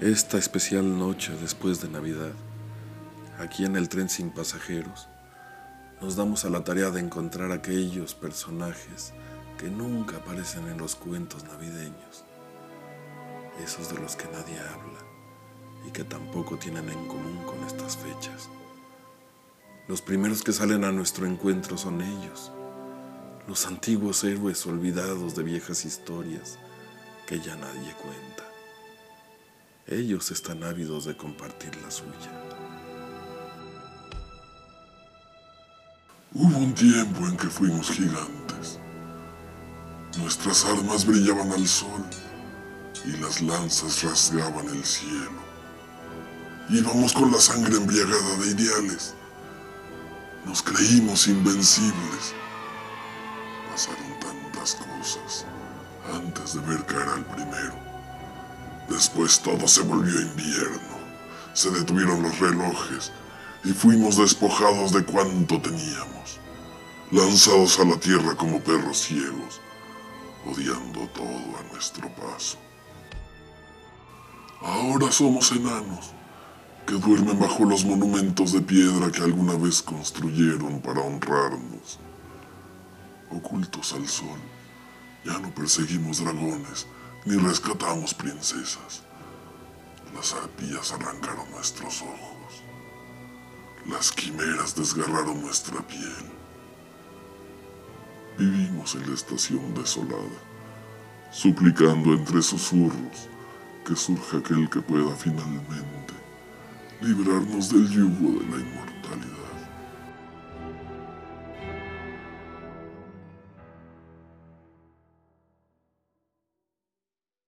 Esta especial noche después de Navidad, aquí en el tren sin pasajeros, nos damos a la tarea de encontrar aquellos personajes que nunca aparecen en los cuentos navideños, esos de los que nadie habla y que tampoco tienen en común con estas fechas. Los primeros que salen a nuestro encuentro son ellos, los antiguos héroes olvidados de viejas historias que ya nadie cuenta. Ellos están ávidos de compartir la suya. Hubo un tiempo en que fuimos gigantes. Nuestras armas brillaban al sol y las lanzas rasgaban el cielo. Íbamos con la sangre embriagada de ideales. Nos creímos invencibles. Pasaron tantas cosas antes de ver caer al primero. Después todo se volvió invierno. Se detuvieron los relojes y fuimos despojados de cuanto teníamos, lanzados a la tierra como perros ciegos, odiando todo a nuestro paso. Ahora somos enanos que duermen bajo los monumentos de piedra que alguna vez construyeron para honrarnos. Ocultos al sol, ya no perseguimos dragones ni rescatamos princesas. Las arpías arrancaron nuestros ojos. Las quimeras desgarraron nuestra piel. Vivimos en la estación desolada, suplicando entre susurros que surja aquel que pueda finalmente librarnos del yugo de la inmortalidad.